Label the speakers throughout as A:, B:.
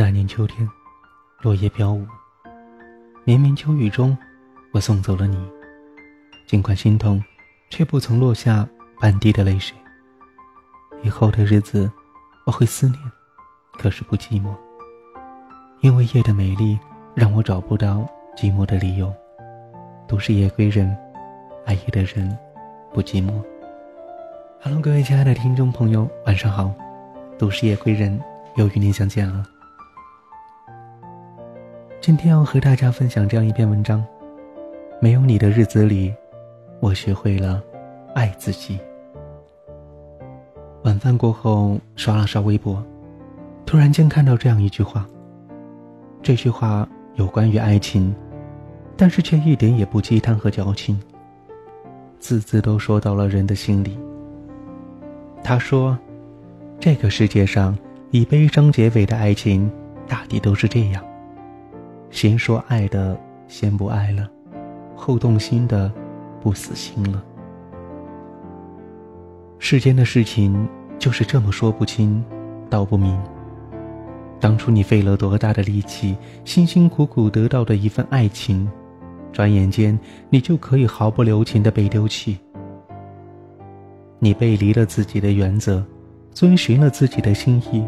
A: 那年秋天，落叶飘舞，绵绵秋雨中，我送走了你。尽管心痛，却不曾落下半滴的泪水。以后的日子，我会思念，可是不寂寞，因为夜的美丽让我找不到寂寞的理由。都是夜归人，爱夜的人不寂寞。Hello，各位亲爱的听众朋友，晚上好，都是夜归人又与您相见了。今天要和大家分享这样一篇文章：没有你的日子里，我学会了爱自己。晚饭过后，刷了刷微博，突然间看到这样一句话。这句话有关于爱情。但是却一点也不鸡汤和矫情，字字都说到了人的心里。他说：“这个世界上以悲伤结尾的爱情，大抵都是这样：先说爱的先不爱了，后动心的不死心了。世间的事情就是这么说不清，道不明。当初你费了多大的力气，辛辛苦苦得到的一份爱情。”转眼间，你就可以毫不留情的被丢弃。你背离了自己的原则，遵循了自己的心意，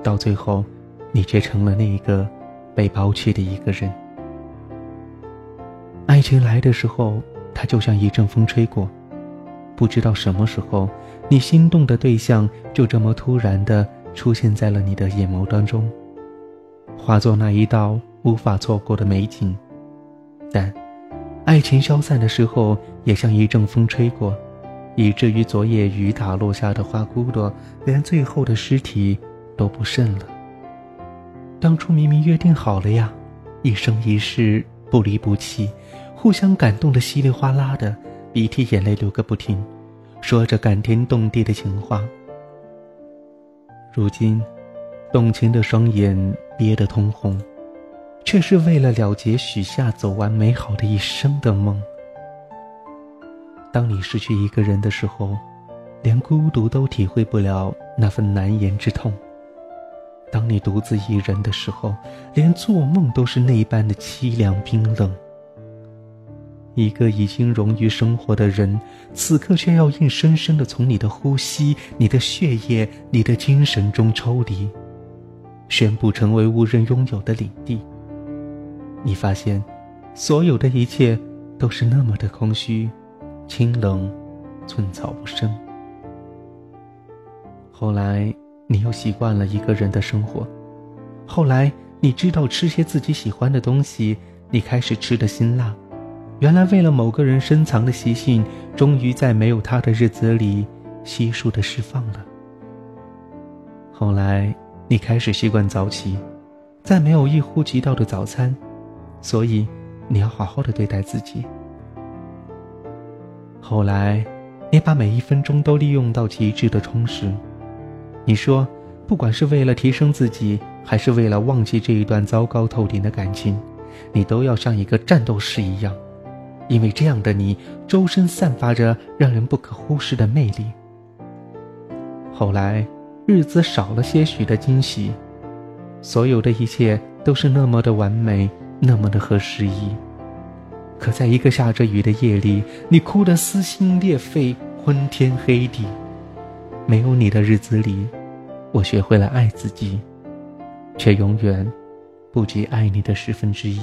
A: 到最后，你却成了那一个被抛弃的一个人。爱情来的时候，它就像一阵风吹过，不知道什么时候，你心动的对象就这么突然的出现在了你的眼眸当中，化作那一道无法错过的美景。但，爱情消散的时候，也像一阵风吹过，以至于昨夜雨打落下的花骨朵，连最后的尸体都不剩了。当初明明约定好了呀，一生一世不离不弃，互相感动的稀里哗啦的，鼻涕眼泪流个不停，说着感天动地的情话。如今，动情的双眼憋得通红。却是为了了结许下走完美好的一生的梦。当你失去一个人的时候，连孤独都体会不了那份难言之痛；当你独自一人的时候，连做梦都是那般的凄凉冰冷。一个已经融于生活的人，此刻却要硬生生的从你的呼吸、你的血液、你的精神中抽离，宣布成为无人拥有的领地。你发现，所有的一切都是那么的空虚、清冷、寸草不生。后来，你又习惯了一个人的生活。后来，你知道吃些自己喜欢的东西，你开始吃的辛辣。原来，为了某个人深藏的习性，终于在没有他的日子里悉数的释放了。后来，你开始习惯早起，在没有一呼即到的早餐。所以，你要好好的对待自己。后来，你把每一分钟都利用到极致的充实。你说，不管是为了提升自己，还是为了忘记这一段糟糕透顶的感情，你都要像一个战斗士一样，因为这样的你，周身散发着让人不可忽视的魅力。后来，日子少了些许的惊喜，所有的一切都是那么的完美。那么的合时宜，可在一个下着雨的夜里，你哭得撕心裂肺、昏天黑地。没有你的日子里，我学会了爱自己，却永远不及爱你的十分之一。